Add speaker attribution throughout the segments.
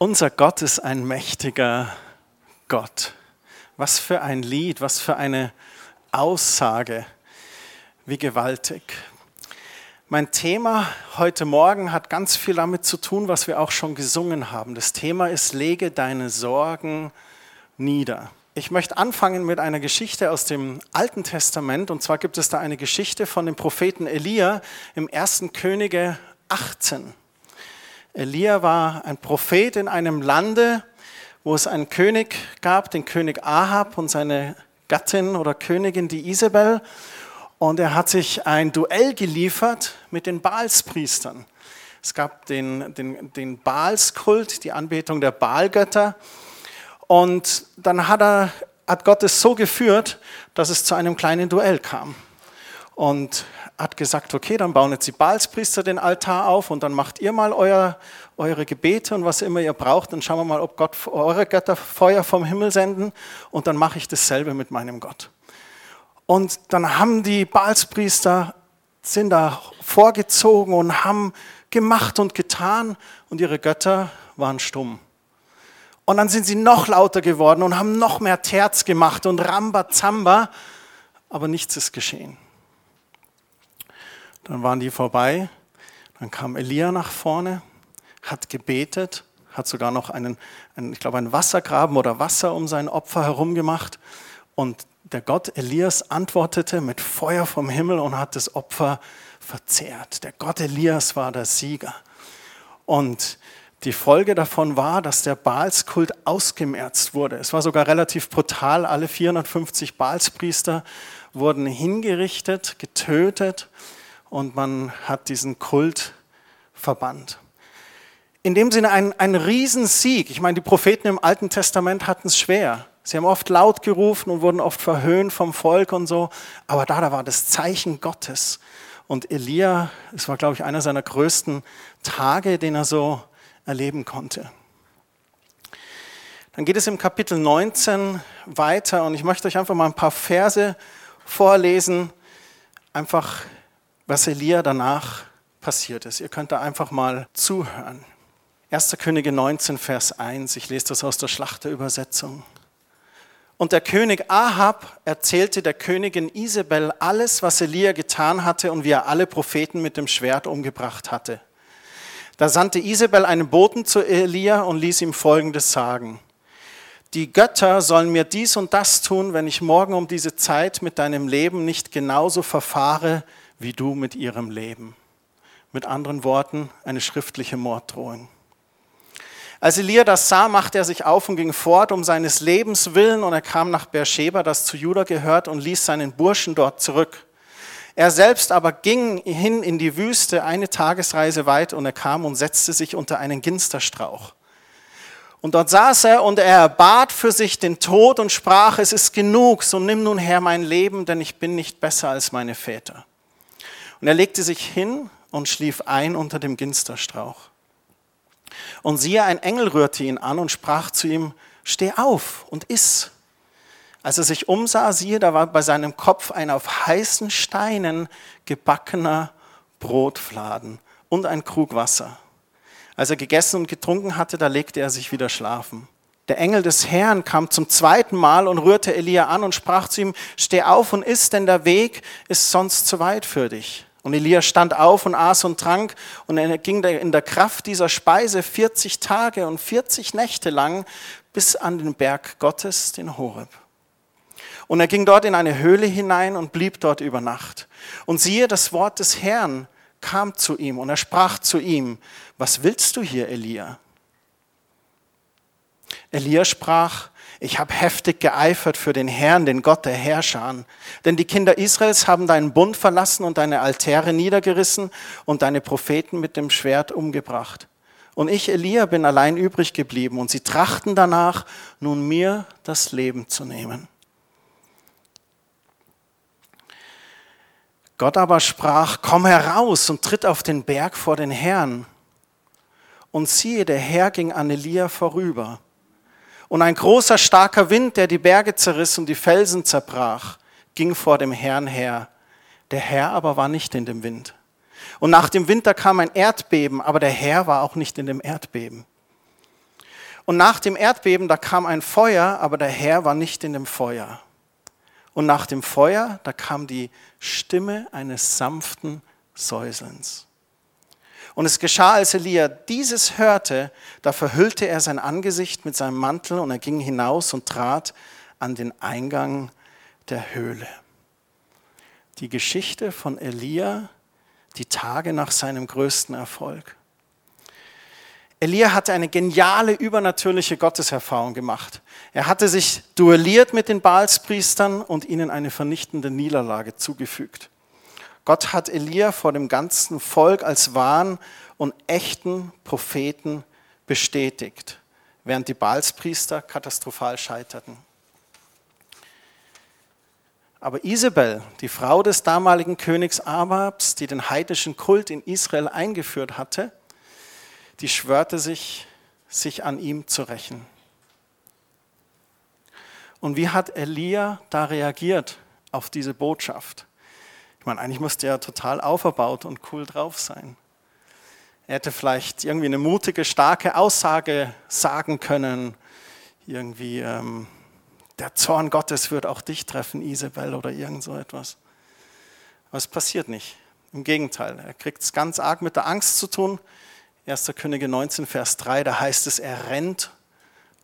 Speaker 1: Unser Gott ist ein mächtiger Gott. Was für ein Lied, was für eine Aussage, wie gewaltig. Mein Thema heute Morgen hat ganz viel damit zu tun, was wir auch schon gesungen haben. Das Thema ist, lege deine Sorgen nieder. Ich möchte anfangen mit einer Geschichte aus dem Alten Testament. Und zwar gibt es da eine Geschichte von dem Propheten Elia im 1. Könige 18. Elia war ein Prophet in einem Lande, wo es einen König gab, den König Ahab und seine Gattin oder Königin, die Isabel. Und er hat sich ein Duell geliefert mit den Baalspriestern. Es gab den, den, den Baalskult, die Anbetung der Baalgötter. Und dann hat, er, hat Gott es so geführt, dass es zu einem kleinen Duell kam. Und hat gesagt, okay, dann bauen jetzt die Baalspriester den Altar auf und dann macht ihr mal euer, eure Gebete und was immer ihr braucht. Dann schauen wir mal, ob Gott eure Götter Feuer vom Himmel senden und dann mache ich dasselbe mit meinem Gott. Und dann haben die Baalspriester, sind da vorgezogen und haben gemacht und getan und ihre Götter waren stumm. Und dann sind sie noch lauter geworden und haben noch mehr Terz gemacht und Rambazamba, aber nichts ist geschehen. Dann waren die vorbei. Dann kam Elia nach vorne, hat gebetet, hat sogar noch einen, einen, ich glaube, einen Wassergraben oder Wasser um sein Opfer herum gemacht. Und der Gott Elias antwortete mit Feuer vom Himmel und hat das Opfer verzehrt. Der Gott Elias war der Sieger. Und die Folge davon war, dass der Baalskult ausgemerzt wurde. Es war sogar relativ brutal. Alle 450 Baalspriester wurden hingerichtet, getötet und man hat diesen Kult verbannt. In dem Sinne ein, ein Riesensieg. Ich meine, die Propheten im Alten Testament hatten es schwer. Sie haben oft laut gerufen und wurden oft verhöhnt vom Volk und so. Aber da, da war das Zeichen Gottes. Und Elia, es war, glaube ich, einer seiner größten Tage, den er so erleben konnte. Dann geht es im Kapitel 19 weiter und ich möchte euch einfach mal ein paar Verse vorlesen, einfach was Elia danach passiert ist. Ihr könnt da einfach mal zuhören. 1. Könige 19, Vers 1, ich lese das aus der Schlachterübersetzung. Und der König Ahab erzählte der Königin Isabel alles, was Elia getan hatte und wie er alle Propheten mit dem Schwert umgebracht hatte. Da sandte Isabel einen Boten zu Elia und ließ ihm Folgendes sagen. Die Götter sollen mir dies und das tun, wenn ich morgen um diese Zeit mit deinem Leben nicht genauso verfahre, wie du mit ihrem Leben. Mit anderen Worten, eine schriftliche Morddrohung. Als Elia das sah, machte er sich auf und ging fort um seines Lebens willen und er kam nach Beersheba, das zu Juda gehört, und ließ seinen Burschen dort zurück. Er selbst aber ging hin in die Wüste eine Tagesreise weit und er kam und setzte sich unter einen Ginsterstrauch. Und dort saß er und er bat für sich den Tod und sprach, es ist genug, so nimm nun her mein Leben, denn ich bin nicht besser als meine Väter. Und er legte sich hin und schlief ein unter dem Ginsterstrauch. Und siehe, ein Engel rührte ihn an und sprach zu ihm, steh auf und iss. Als er sich umsah, siehe, da war bei seinem Kopf ein auf heißen Steinen gebackener Brotfladen und ein Krug Wasser. Als er gegessen und getrunken hatte, da legte er sich wieder schlafen. Der Engel des Herrn kam zum zweiten Mal und rührte Elia an und sprach zu ihm, steh auf und iss, denn der Weg ist sonst zu weit für dich. Und Elia stand auf und aß und trank und er ging in der Kraft dieser Speise 40 Tage und 40 Nächte lang bis an den Berg Gottes, den Horeb. Und er ging dort in eine Höhle hinein und blieb dort über Nacht. Und siehe, das Wort des Herrn kam zu ihm und er sprach zu ihm, was willst du hier, Elia? Elia sprach, ich habe heftig geeifert für den Herrn, den Gott der Herrscher. Denn die Kinder Israels haben deinen Bund verlassen und deine Altäre niedergerissen und deine Propheten mit dem Schwert umgebracht. Und ich, Elia, bin allein übrig geblieben und sie trachten danach, nun mir das Leben zu nehmen. Gott aber sprach, komm heraus und tritt auf den Berg vor den Herrn. Und siehe, der Herr ging an Elia vorüber und ein großer, starker Wind, der die Berge zerriss und die Felsen zerbrach, ging vor dem Herrn her. Der Herr aber war nicht in dem Wind. Und nach dem Winter kam ein Erdbeben, aber der Herr war auch nicht in dem Erdbeben. Und nach dem Erdbeben, da kam ein Feuer, aber der Herr war nicht in dem Feuer. Und nach dem Feuer, da kam die Stimme eines sanften Säuselns. Und es geschah, als Elia dieses hörte, da verhüllte er sein Angesicht mit seinem Mantel und er ging hinaus und trat an den Eingang der Höhle. Die Geschichte von Elia, die Tage nach seinem größten Erfolg. Elia hatte eine geniale übernatürliche Gotteserfahrung gemacht. Er hatte sich duelliert mit den Baalspriestern und ihnen eine vernichtende Niederlage zugefügt. Gott hat Elia vor dem ganzen Volk als wahren und echten Propheten bestätigt, während die Baalspriester katastrophal scheiterten. Aber Isabel, die Frau des damaligen Königs Ababs, die den heidnischen Kult in Israel eingeführt hatte, die schwörte sich, sich an ihm zu rächen. Und wie hat Elia da reagiert auf diese Botschaft? Ich meine, eigentlich musste er total auferbaut und cool drauf sein. Er hätte vielleicht irgendwie eine mutige, starke Aussage sagen können. Irgendwie, ähm, der Zorn Gottes wird auch dich treffen, Isabel, oder irgend so etwas. Aber es passiert nicht. Im Gegenteil, er kriegt es ganz arg mit der Angst zu tun. 1. Könige 19, Vers 3, da heißt es, er rennt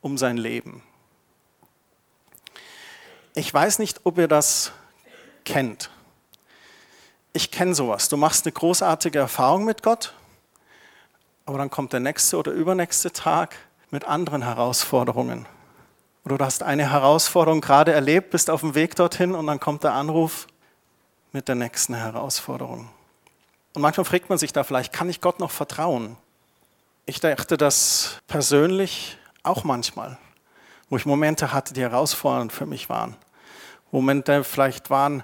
Speaker 1: um sein Leben. Ich weiß nicht, ob ihr das kennt ich kenne sowas. Du machst eine großartige Erfahrung mit Gott, aber dann kommt der nächste oder übernächste Tag mit anderen Herausforderungen. Oder du hast eine Herausforderung gerade erlebt, bist auf dem Weg dorthin und dann kommt der Anruf mit der nächsten Herausforderung. Und manchmal fragt man sich da vielleicht, kann ich Gott noch vertrauen? Ich dachte das persönlich auch manchmal, wo ich Momente hatte, die herausfordernd für mich waren. Momente vielleicht waren,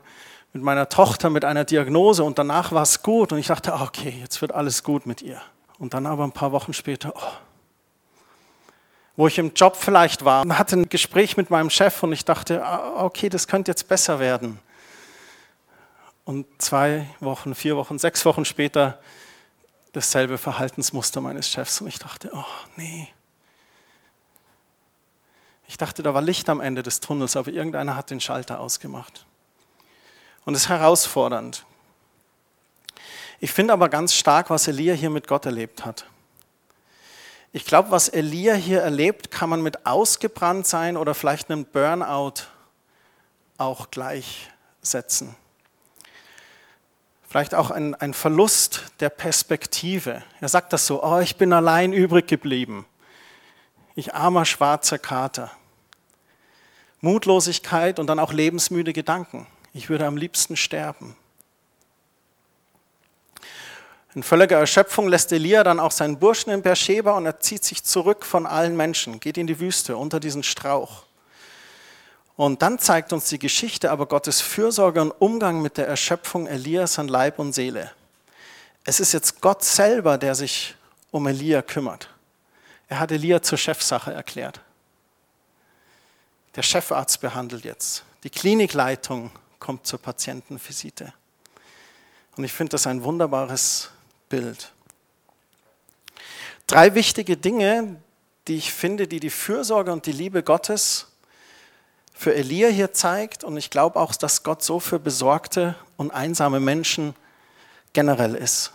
Speaker 1: mit meiner Tochter mit einer Diagnose und danach war es gut und ich dachte, ah, okay, jetzt wird alles gut mit ihr. Und dann aber ein paar Wochen später, oh, wo ich im Job vielleicht war, hatte ein Gespräch mit meinem Chef und ich dachte, ah, okay, das könnte jetzt besser werden. Und zwei Wochen, vier Wochen, sechs Wochen später dasselbe Verhaltensmuster meines Chefs und ich dachte, oh nee. Ich dachte, da war Licht am Ende des Tunnels, aber irgendeiner hat den Schalter ausgemacht und es ist herausfordernd. Ich finde aber ganz stark, was Elia hier mit Gott erlebt hat. Ich glaube, was Elia hier erlebt, kann man mit ausgebrannt sein oder vielleicht einem Burnout auch gleichsetzen. Vielleicht auch ein, ein Verlust der Perspektive. Er sagt das so, oh, ich bin allein übrig geblieben. Ich armer schwarzer Kater. Mutlosigkeit und dann auch lebensmüde Gedanken. Ich würde am liebsten sterben. In völliger Erschöpfung lässt Elia dann auch seinen Burschen in Beersheba und er zieht sich zurück von allen Menschen, geht in die Wüste unter diesen Strauch. Und dann zeigt uns die Geschichte aber Gottes Fürsorge und Umgang mit der Erschöpfung Elias an Leib und Seele. Es ist jetzt Gott selber, der sich um Elia kümmert. Er hat Elia zur Chefsache erklärt. Der Chefarzt behandelt jetzt. Die Klinikleitung kommt zur Patientenvisite. Und ich finde das ein wunderbares Bild. Drei wichtige Dinge, die ich finde, die die Fürsorge und die Liebe Gottes für Elia hier zeigt. Und ich glaube auch, dass Gott so für besorgte und einsame Menschen generell ist.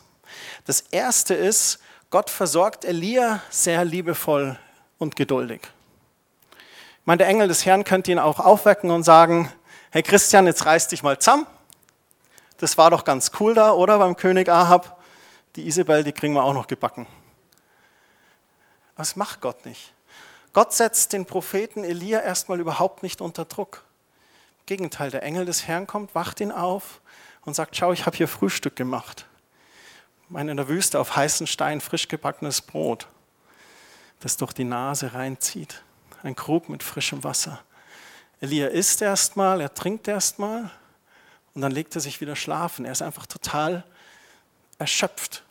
Speaker 1: Das erste ist, Gott versorgt Elia sehr liebevoll und geduldig. Ich meine, der Engel des Herrn könnte ihn auch aufwecken und sagen, hey Christian, jetzt reiß dich mal zusammen. Das war doch ganz cool da, oder beim König Ahab. Die Isabel, die kriegen wir auch noch gebacken. Was macht Gott nicht? Gott setzt den Propheten Elia erstmal überhaupt nicht unter Druck. Im Gegenteil, der Engel des Herrn kommt, wacht ihn auf und sagt, schau, ich habe hier Frühstück gemacht. Meine, in der Wüste auf heißen Stein frisch gebackenes Brot, das durch die Nase reinzieht. Ein Krug mit frischem Wasser. Elia isst erstmal, er trinkt erstmal und dann legt er sich wieder schlafen. Er ist einfach total erschöpft.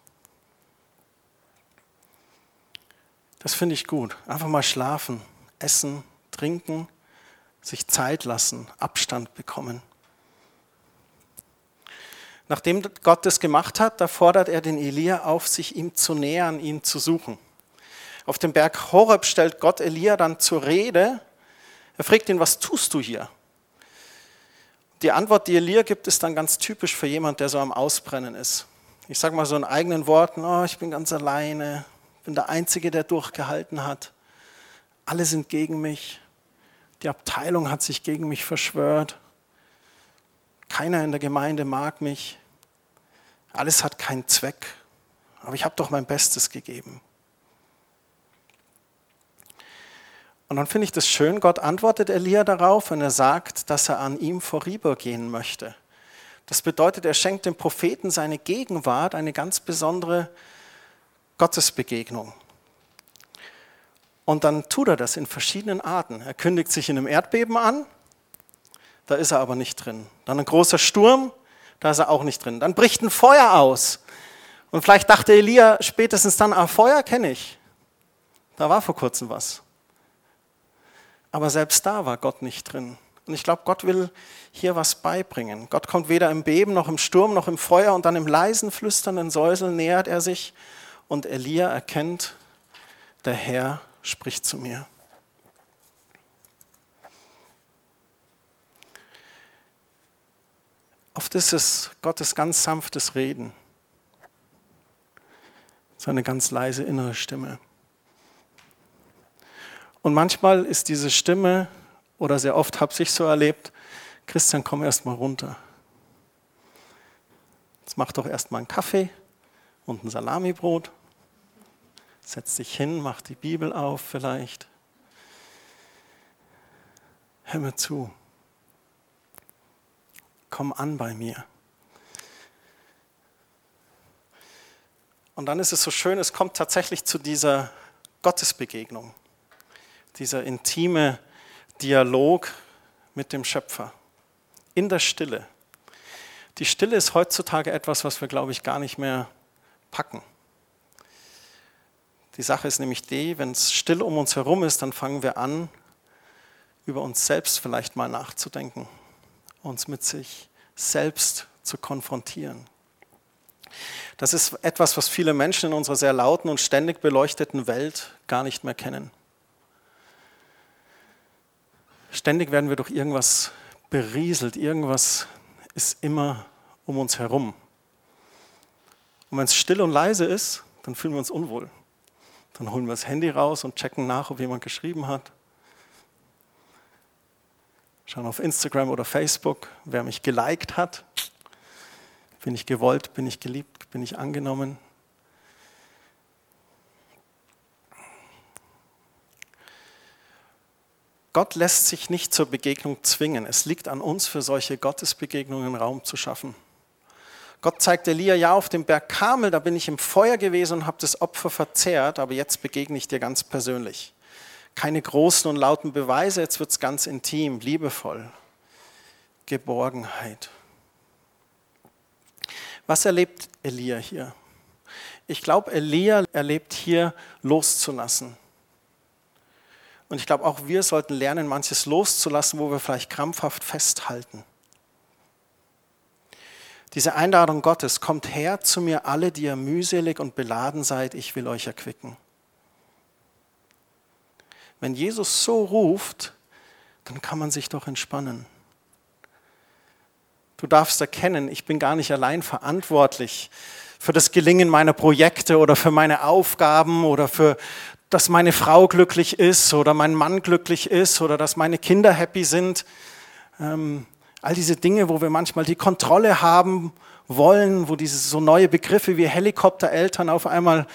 Speaker 1: Das finde ich gut. Einfach mal schlafen, essen, trinken, sich Zeit lassen, Abstand bekommen. Nachdem Gott das gemacht hat, da fordert er den Elia auf, sich ihm zu nähern, ihn zu suchen. Auf dem Berg Horeb stellt Gott Elia dann zur Rede. Er fragt ihn, was tust du hier? Die Antwort, die Elia gibt, ist dann ganz typisch für jemand, der so am Ausbrennen ist. Ich sage mal so in eigenen Worten, oh, ich bin ganz alleine, bin der Einzige, der durchgehalten hat. Alle sind gegen mich. Die Abteilung hat sich gegen mich verschwört. Keiner in der Gemeinde mag mich. Alles hat keinen Zweck. Aber ich habe doch mein Bestes gegeben. Und dann finde ich das schön, Gott antwortet Elia darauf, wenn er sagt, dass er an ihm vorübergehen möchte. Das bedeutet, er schenkt dem Propheten seine Gegenwart, eine ganz besondere Gottesbegegnung. Und dann tut er das in verschiedenen Arten. Er kündigt sich in einem Erdbeben an, da ist er aber nicht drin. Dann ein großer Sturm, da ist er auch nicht drin. Dann bricht ein Feuer aus. Und vielleicht dachte Elia spätestens dann, ah, Feuer kenne ich. Da war vor kurzem was. Aber selbst da war Gott nicht drin. Und ich glaube, Gott will hier was beibringen. Gott kommt weder im Beben noch im Sturm noch im Feuer und dann im leisen, flüsternden Säuseln nähert er sich und Elia erkennt, der Herr spricht zu mir. Oft ist es Gottes ganz sanftes Reden, seine ganz leise innere Stimme. Und manchmal ist diese Stimme, oder sehr oft habe ich so erlebt, Christian, komm erst mal runter. Jetzt mach doch erst mal einen Kaffee und ein Salamibrot Setz dich hin, mach die Bibel auf vielleicht. Hör mir zu. Komm an bei mir. Und dann ist es so schön, es kommt tatsächlich zu dieser Gottesbegegnung, dieser intime Dialog mit dem Schöpfer in der Stille. Die Stille ist heutzutage etwas, was wir, glaube ich, gar nicht mehr packen. Die Sache ist nämlich die, wenn es still um uns herum ist, dann fangen wir an, über uns selbst vielleicht mal nachzudenken, uns mit sich selbst zu konfrontieren. Das ist etwas, was viele Menschen in unserer sehr lauten und ständig beleuchteten Welt gar nicht mehr kennen. Ständig werden wir durch irgendwas berieselt, irgendwas ist immer um uns herum. Und wenn es still und leise ist, dann fühlen wir uns unwohl. Dann holen wir das Handy raus und checken nach, ob jemand geschrieben hat. Schauen auf Instagram oder Facebook, wer mich geliked hat. Bin ich gewollt, bin ich geliebt, bin ich angenommen. Gott lässt sich nicht zur Begegnung zwingen. Es liegt an uns, für solche Gottesbegegnungen Raum zu schaffen. Gott zeigt Elia, ja, auf dem Berg Kamel, da bin ich im Feuer gewesen und habe das Opfer verzehrt, aber jetzt begegne ich dir ganz persönlich. Keine großen und lauten Beweise, jetzt wird es ganz intim, liebevoll. Geborgenheit. Was erlebt Elia hier? Ich glaube, Elia erlebt hier loszulassen. Und ich glaube, auch wir sollten lernen, manches loszulassen, wo wir vielleicht krampfhaft festhalten. Diese Einladung Gottes, kommt her zu mir alle, die ihr mühselig und beladen seid, ich will euch erquicken. Wenn Jesus so ruft, dann kann man sich doch entspannen. Du darfst erkennen, ich bin gar nicht allein verantwortlich für das Gelingen meiner Projekte oder für meine Aufgaben oder für, dass meine Frau glücklich ist oder mein Mann glücklich ist oder dass meine Kinder happy sind. Ähm, All diese Dinge, wo wir manchmal die Kontrolle haben wollen, wo diese so neue Begriffe wie Helikoptereltern auf einmal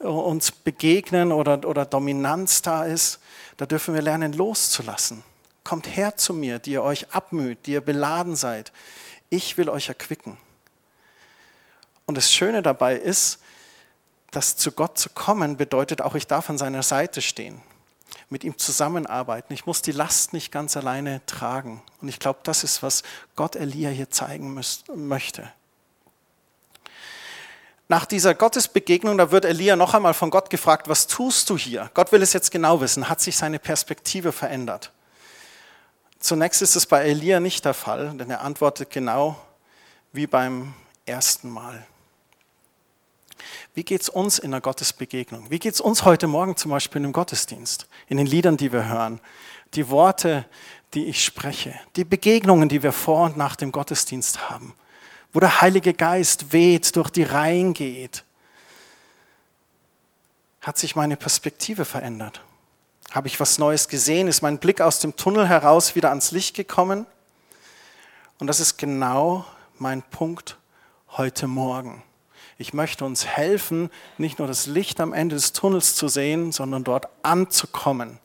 Speaker 1: äh, uns begegnen oder, oder Dominanz da ist, da dürfen wir lernen loszulassen. Kommt her zu mir, die ihr euch abmüht, die ihr beladen seid. Ich will euch erquicken. Und das Schöne dabei ist, dass zu Gott zu kommen bedeutet auch, ich darf an seiner Seite stehen mit ihm zusammenarbeiten. Ich muss die Last nicht ganz alleine tragen. Und ich glaube, das ist, was Gott Elia hier zeigen müsst, möchte. Nach dieser Gottesbegegnung, da wird Elia noch einmal von Gott gefragt, was tust du hier? Gott will es jetzt genau wissen. Hat sich seine Perspektive verändert? Zunächst ist es bei Elia nicht der Fall, denn er antwortet genau wie beim ersten Mal. Wie geht es uns in der Gottesbegegnung? Wie geht es uns heute Morgen zum Beispiel im Gottesdienst, in den Liedern, die wir hören, die Worte, die ich spreche, die Begegnungen, die wir vor und nach dem Gottesdienst haben, wo der Heilige Geist weht, durch die Reihen geht? Hat sich meine Perspektive verändert? Habe ich was Neues gesehen? Ist mein Blick aus dem Tunnel heraus wieder ans Licht gekommen? Und das ist genau mein Punkt heute Morgen. Ich möchte uns helfen, nicht nur das Licht am Ende des Tunnels zu sehen, sondern dort anzukommen.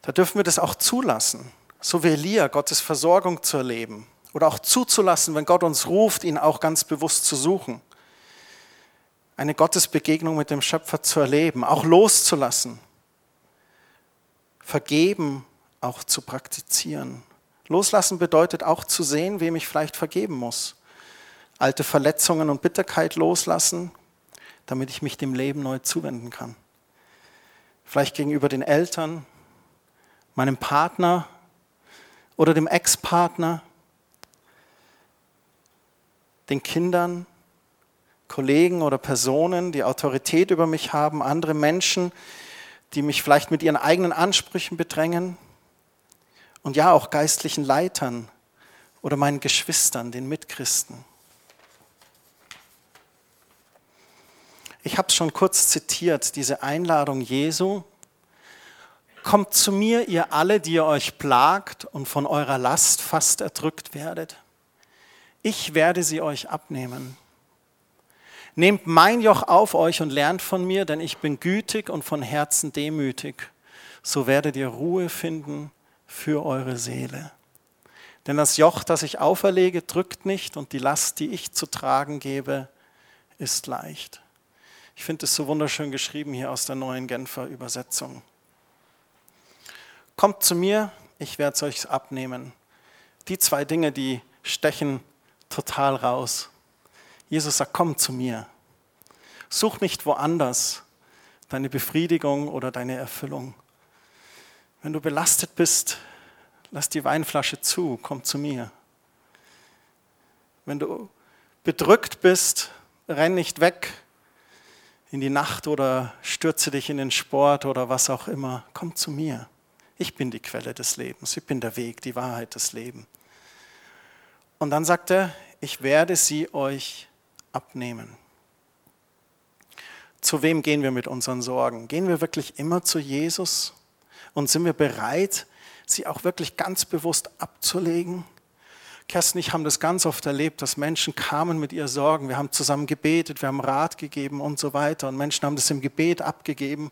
Speaker 1: Da dürfen wir das auch zulassen, so wie Elia, Gottes Versorgung zu erleben. Oder auch zuzulassen, wenn Gott uns ruft, ihn auch ganz bewusst zu suchen. Eine Gottesbegegnung mit dem Schöpfer zu erleben, auch loszulassen. Vergeben auch zu praktizieren. Loslassen bedeutet auch zu sehen, wem ich vielleicht vergeben muss. Alte Verletzungen und Bitterkeit loslassen, damit ich mich dem Leben neu zuwenden kann. Vielleicht gegenüber den Eltern, meinem Partner oder dem Ex-Partner, den Kindern, Kollegen oder Personen, die Autorität über mich haben, andere Menschen, die mich vielleicht mit ihren eigenen Ansprüchen bedrängen, und ja auch geistlichen Leitern oder meinen Geschwistern, den Mitchristen. Ich habe es schon kurz zitiert, diese Einladung Jesu. Kommt zu mir, ihr alle, die ihr euch plagt und von eurer Last fast erdrückt werdet. Ich werde sie euch abnehmen. Nehmt mein Joch auf euch und lernt von mir, denn ich bin gütig und von Herzen demütig. So werdet ihr Ruhe finden für eure Seele. Denn das Joch, das ich auferlege, drückt nicht und die Last, die ich zu tragen gebe, ist leicht. Ich finde es so wunderschön geschrieben hier aus der neuen Genfer Übersetzung. Kommt zu mir, ich werde es euch abnehmen. Die zwei Dinge, die stechen total raus. Jesus sagt, komm zu mir. Such nicht woanders deine Befriedigung oder deine Erfüllung. Wenn du belastet bist, lass die Weinflasche zu, komm zu mir. Wenn du bedrückt bist, renn nicht weg in die Nacht oder stürze dich in den Sport oder was auch immer. Komm zu mir. Ich bin die Quelle des Lebens. Ich bin der Weg, die Wahrheit des Lebens. Und dann sagt er, ich werde sie euch abnehmen. Zu wem gehen wir mit unseren Sorgen? Gehen wir wirklich immer zu Jesus? Und sind wir bereit, sie auch wirklich ganz bewusst abzulegen? Kerstin und ich haben das ganz oft erlebt, dass Menschen kamen mit ihren Sorgen. Wir haben zusammen gebetet, wir haben Rat gegeben und so weiter. Und Menschen haben das im Gebet abgegeben.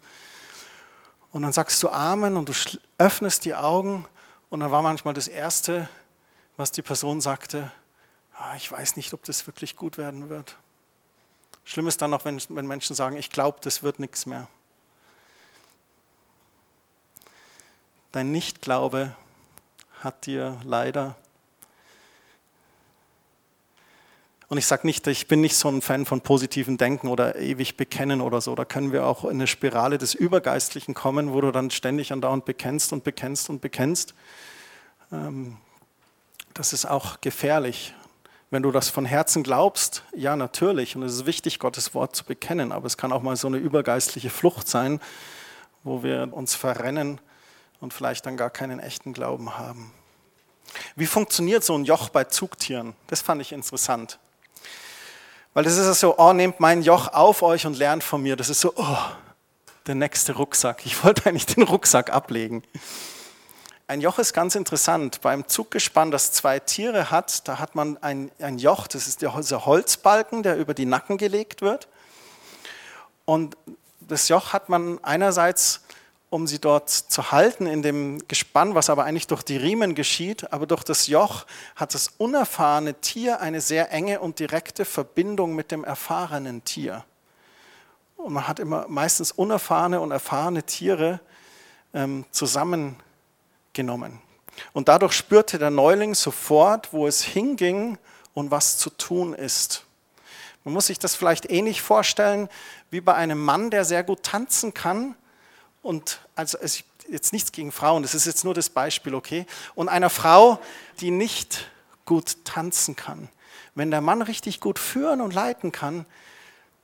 Speaker 1: Und dann sagst du Amen und du öffnest die Augen. Und dann war manchmal das Erste, was die Person sagte, ah, ich weiß nicht, ob das wirklich gut werden wird. Schlimm ist dann noch, wenn, wenn Menschen sagen, ich glaube, das wird nichts mehr. Dein Nichtglaube hat dir leider. Und ich sage nicht, ich bin nicht so ein Fan von positiven Denken oder ewig bekennen oder so. Da können wir auch in eine Spirale des Übergeistlichen kommen, wo du dann ständig andauernd bekennst und bekennst und bekennst. Ähm, das ist auch gefährlich. Wenn du das von Herzen glaubst, ja natürlich, und es ist wichtig, Gottes Wort zu bekennen, aber es kann auch mal so eine übergeistliche Flucht sein, wo wir uns verrennen und vielleicht dann gar keinen echten Glauben haben. Wie funktioniert so ein Joch bei Zugtieren? Das fand ich interessant. Weil das ist so, oh, nehmt mein Joch auf euch und lernt von mir. Das ist so, oh, der nächste Rucksack. Ich wollte eigentlich den Rucksack ablegen. Ein Joch ist ganz interessant. Beim Zuggespann, das zwei Tiere hat, da hat man ein, ein Joch, das ist der Holzbalken, der über die Nacken gelegt wird. Und das Joch hat man einerseits um sie dort zu halten in dem Gespann, was aber eigentlich durch die Riemen geschieht. Aber durch das Joch hat das unerfahrene Tier eine sehr enge und direkte Verbindung mit dem erfahrenen Tier. Und man hat immer meistens unerfahrene und erfahrene Tiere ähm, zusammengenommen. Und dadurch spürte der Neuling sofort, wo es hinging und was zu tun ist. Man muss sich das vielleicht ähnlich vorstellen wie bei einem Mann, der sehr gut tanzen kann und also es jetzt nichts gegen Frauen, das ist jetzt nur das Beispiel, okay? Und einer Frau, die nicht gut tanzen kann. Wenn der Mann richtig gut führen und leiten kann,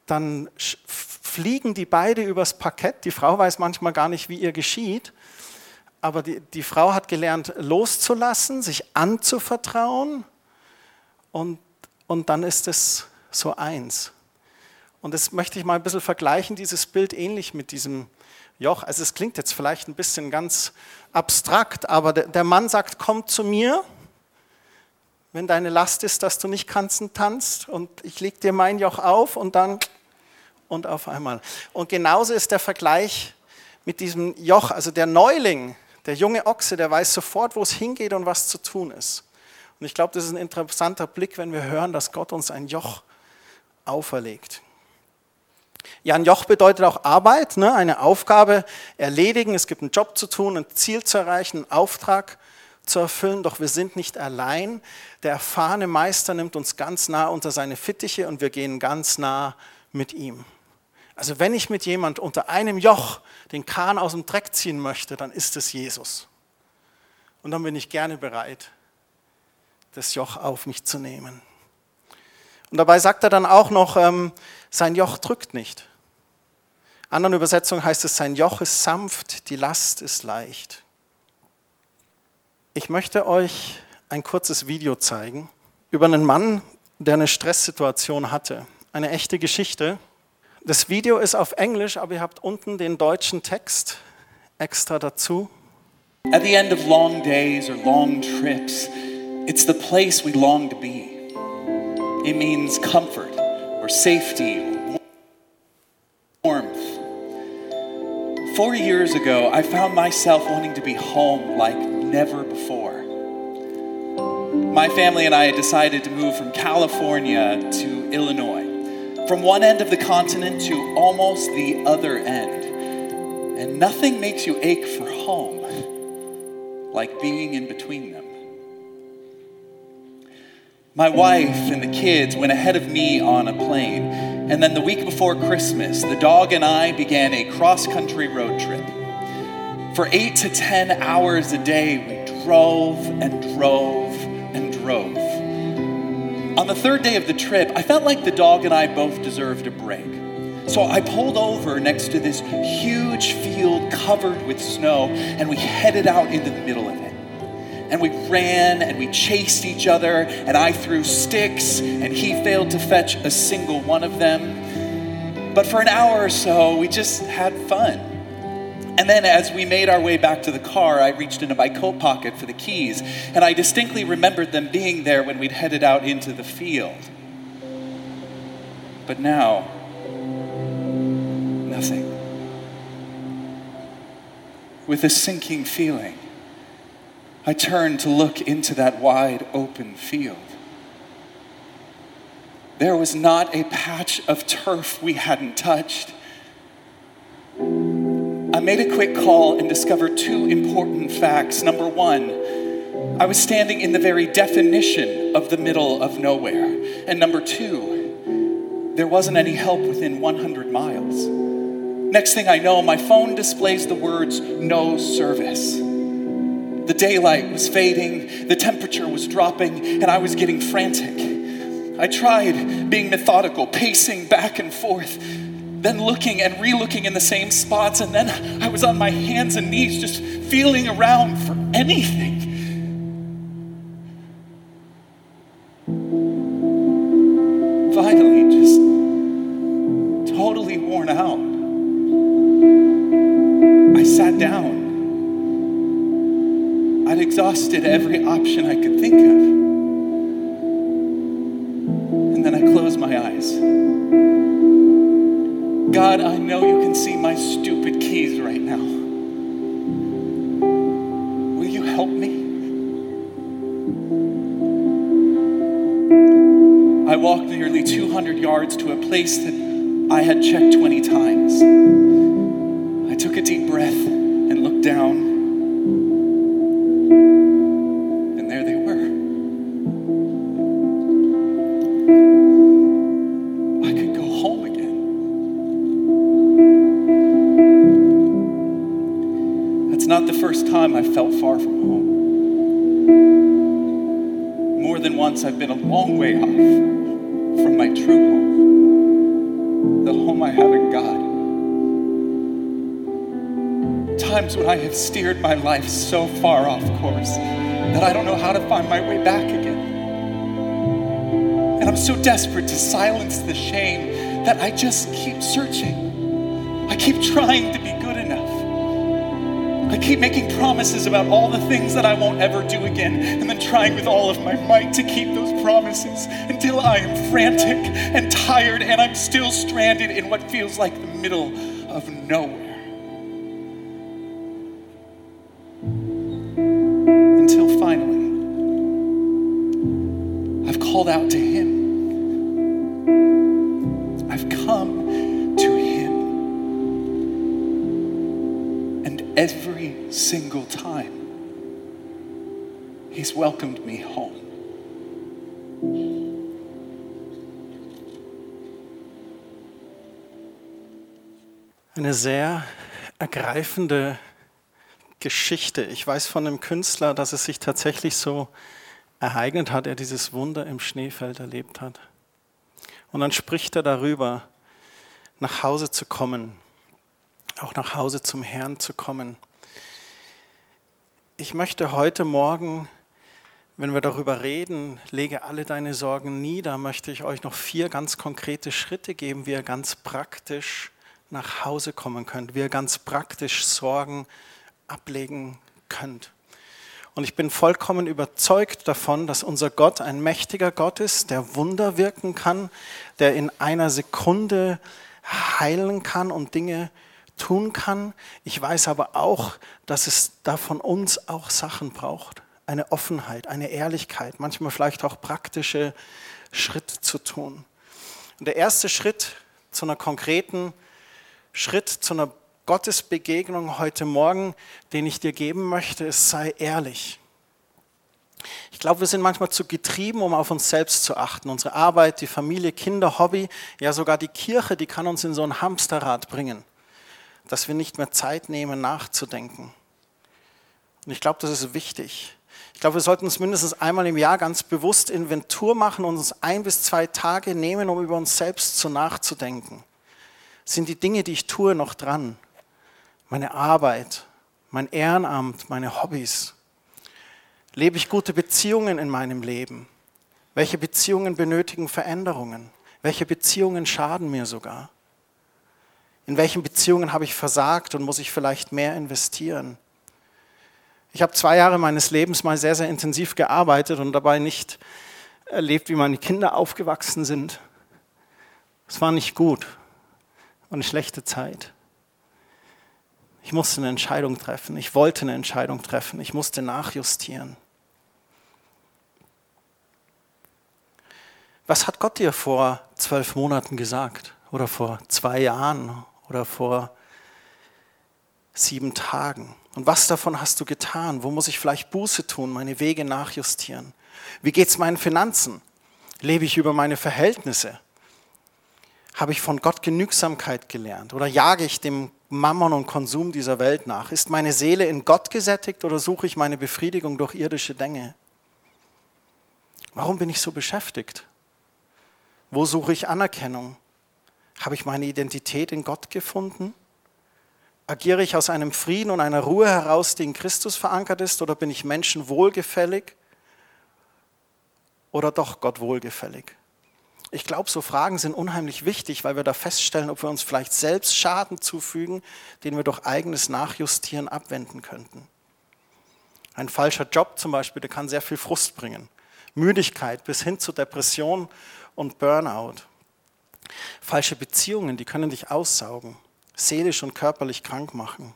Speaker 1: dann fliegen die beide übers Parkett. Die Frau weiß manchmal gar nicht, wie ihr geschieht. Aber die, die Frau hat gelernt, loszulassen, sich anzuvertrauen. Und, und dann ist es so eins. Und das möchte ich mal ein bisschen vergleichen, dieses Bild ähnlich mit diesem Joch. Also es klingt jetzt vielleicht ein bisschen ganz abstrakt, aber der Mann sagt, komm zu mir, wenn deine Last ist, dass du nicht und tanzt und ich leg dir mein Joch auf und dann und auf einmal. Und genauso ist der Vergleich mit diesem Joch, also der Neuling, der junge Ochse, der weiß sofort, wo es hingeht und was zu tun ist. Und ich glaube, das ist ein interessanter Blick, wenn wir hören, dass Gott uns ein Joch auferlegt. Ja, ein Joch bedeutet auch Arbeit, ne? eine Aufgabe erledigen. Es gibt einen Job zu tun, ein Ziel zu erreichen, einen Auftrag zu erfüllen. Doch wir sind nicht allein. Der erfahrene Meister nimmt uns ganz nah unter seine Fittiche und wir gehen ganz nah mit ihm. Also wenn ich mit jemand unter einem Joch den Kahn aus dem Dreck ziehen möchte, dann ist es Jesus. Und dann bin ich gerne bereit, das Joch auf mich zu nehmen. Und dabei sagt er dann auch noch, ähm, sein Joch drückt nicht. Anderen Übersetzungen heißt es, sein Joch ist sanft, die Last ist leicht. Ich möchte euch ein kurzes Video zeigen über einen Mann, der eine Stresssituation hatte. Eine echte Geschichte. Das Video ist auf Englisch, aber ihr habt unten den deutschen Text extra dazu.
Speaker 2: At the end of long days or long trips, it's the place we long to be. It means comfort or safety, warmth. Four years ago, I found myself wanting to be home like never before. My family and I had decided to move from California to Illinois, from one end of the continent to almost the other end. And nothing makes you ache for home like being in between them. My wife and the kids went ahead of me on a plane, and then the week before Christmas, the dog and I began a cross country road trip. For eight to ten hours a day, we drove and drove and drove. On the third day of the trip, I felt like the dog and I both deserved a break. So I pulled over next to this huge field covered with snow, and we headed out into the middle of it and we ran and we chased each other, and I threw sticks, and he failed to fetch a single one of them. But for an hour or so, we just had fun. And then, as we made our way back to the car, I reached into my coat pocket for the keys, and I distinctly remembered them being there when we'd headed out into the field. But now, nothing. With a sinking feeling, I turned to look into that wide open field. There was not a patch of turf we hadn't touched. I made a quick call and discovered two important facts. Number one, I was standing in the very definition of the middle of nowhere. And number two, there wasn't any help within 100 miles. Next thing I know, my phone displays the words no service. The daylight was fading, the temperature was dropping, and I was getting frantic. I tried being methodical, pacing back and forth, then looking and re looking in the same spots, and then I was on my hands and knees just feeling around for anything. Finally, just totally worn out, I sat down I'd exhausted every option I could think of. And then I closed my eyes. God, I know you can see my stupid keys right now. Will you help me? I walked nearly 200 yards to a place that I had checked 20 times. I took a deep breath and looked down time I felt far from home. more than once I've been a long way off from my true home, the home I have in God. Times when I have steered my life so far off course that I don't know how to find my way back again. And I'm so desperate to silence the shame that I just keep searching. I keep trying to be keep making promises about all the things that I won't ever do again, and then trying with all of my might to keep those promises until I am frantic and tired and I'm still stranded in what feels like the middle of nowhere. Until finally, I've called out to Him. I've come every single time, He's welcomed me home.
Speaker 1: Eine sehr ergreifende Geschichte. Ich weiß von einem Künstler, dass es sich tatsächlich so ereignet hat, er dieses Wunder im Schneefeld erlebt hat. Und dann spricht er darüber, nach Hause zu kommen, auch nach Hause zum Herrn zu kommen. Ich möchte heute Morgen, wenn wir darüber reden, lege alle deine Sorgen nieder, möchte ich euch noch vier ganz konkrete Schritte geben, wie ihr ganz praktisch nach Hause kommen könnt, wie ihr ganz praktisch Sorgen ablegen könnt. Und ich bin vollkommen überzeugt davon, dass unser Gott ein mächtiger Gott ist, der Wunder wirken kann, der in einer Sekunde heilen kann und Dinge tun kann. Ich weiß aber auch, dass es da von uns auch Sachen braucht. Eine Offenheit, eine Ehrlichkeit, manchmal vielleicht auch praktische Schritte zu tun. Und der erste Schritt zu einer konkreten Schritt, zu einer Gottesbegegnung heute Morgen, den ich dir geben möchte, ist, sei ehrlich. Ich glaube, wir sind manchmal zu getrieben, um auf uns selbst zu achten. Unsere Arbeit, die Familie, Kinder, Hobby, ja sogar die Kirche, die kann uns in so ein Hamsterrad bringen, dass wir nicht mehr Zeit nehmen, nachzudenken. Und ich glaube, das ist wichtig. Ich glaube, wir sollten uns mindestens einmal im Jahr ganz bewusst Inventur machen und uns ein bis zwei Tage nehmen, um über uns selbst zu nachzudenken. Sind die Dinge, die ich tue, noch dran? Meine Arbeit, mein Ehrenamt, meine Hobbys? Lebe ich gute Beziehungen in meinem Leben? Welche Beziehungen benötigen Veränderungen? Welche Beziehungen schaden mir sogar? In welchen Beziehungen habe ich versagt und muss ich vielleicht mehr investieren? Ich habe zwei Jahre meines Lebens mal sehr, sehr intensiv gearbeitet und dabei nicht erlebt, wie meine Kinder aufgewachsen sind. Es war nicht gut und eine schlechte Zeit. Ich musste eine Entscheidung treffen. Ich wollte eine Entscheidung treffen. Ich musste nachjustieren. Was hat Gott dir vor zwölf Monaten gesagt? Oder vor zwei Jahren? Oder vor sieben Tagen? Und was davon hast du getan? Wo muss ich vielleicht Buße tun, meine Wege nachjustieren? Wie geht es meinen Finanzen? Lebe ich über meine Verhältnisse? Habe ich von Gott Genügsamkeit gelernt? Oder jage ich dem Mammon und Konsum dieser Welt nach? Ist meine Seele in Gott gesättigt oder suche ich meine Befriedigung durch irdische Dinge? Warum bin ich so beschäftigt? Wo suche ich Anerkennung? Habe ich meine Identität in Gott gefunden? Agiere ich aus einem Frieden und einer Ruhe heraus, die in Christus verankert ist, oder bin ich Menschen wohlgefällig oder doch Gott wohlgefällig? Ich glaube, so Fragen sind unheimlich wichtig, weil wir da feststellen, ob wir uns vielleicht selbst Schaden zufügen, den wir durch eigenes Nachjustieren abwenden könnten. Ein falscher Job zum Beispiel, der kann sehr viel Frust bringen. Müdigkeit bis hin zu Depression und Burnout. Falsche Beziehungen, die können dich aussaugen, seelisch und körperlich krank machen.